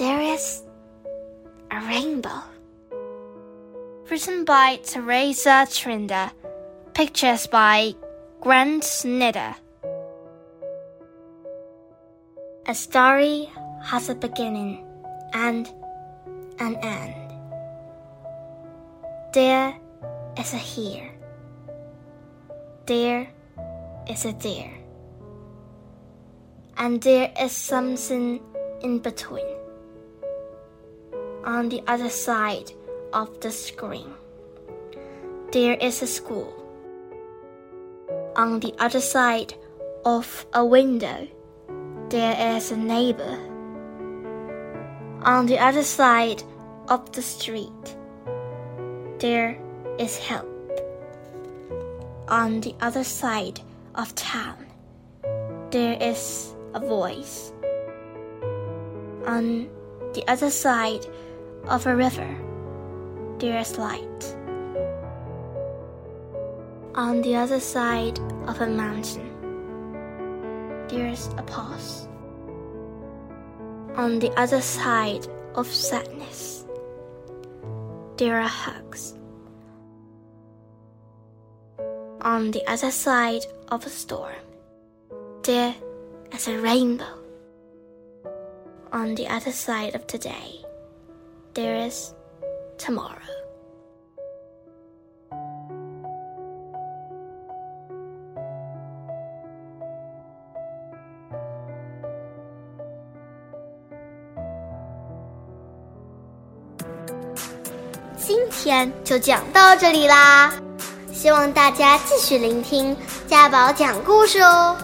there is a rainbow. Written by Theresa Trinder. Pictures by Grant Snider. A story has a beginning and an end. There is a here. There is a there. And there is something in between. On the other side of the screen, there is a school. On the other side of a window, there is a neighbor. On the other side of the street, there is help. On the other side of town, there is a voice. On the other side of a river, there is light. On the other side of a mountain, there is a pause. On the other side of sadness, there are hugs. On the other side of a storm, there is a rainbow. On the other side of today, there is tomorrow. 今天就讲到这里啦，希望大家继续聆听家宝讲故事哦。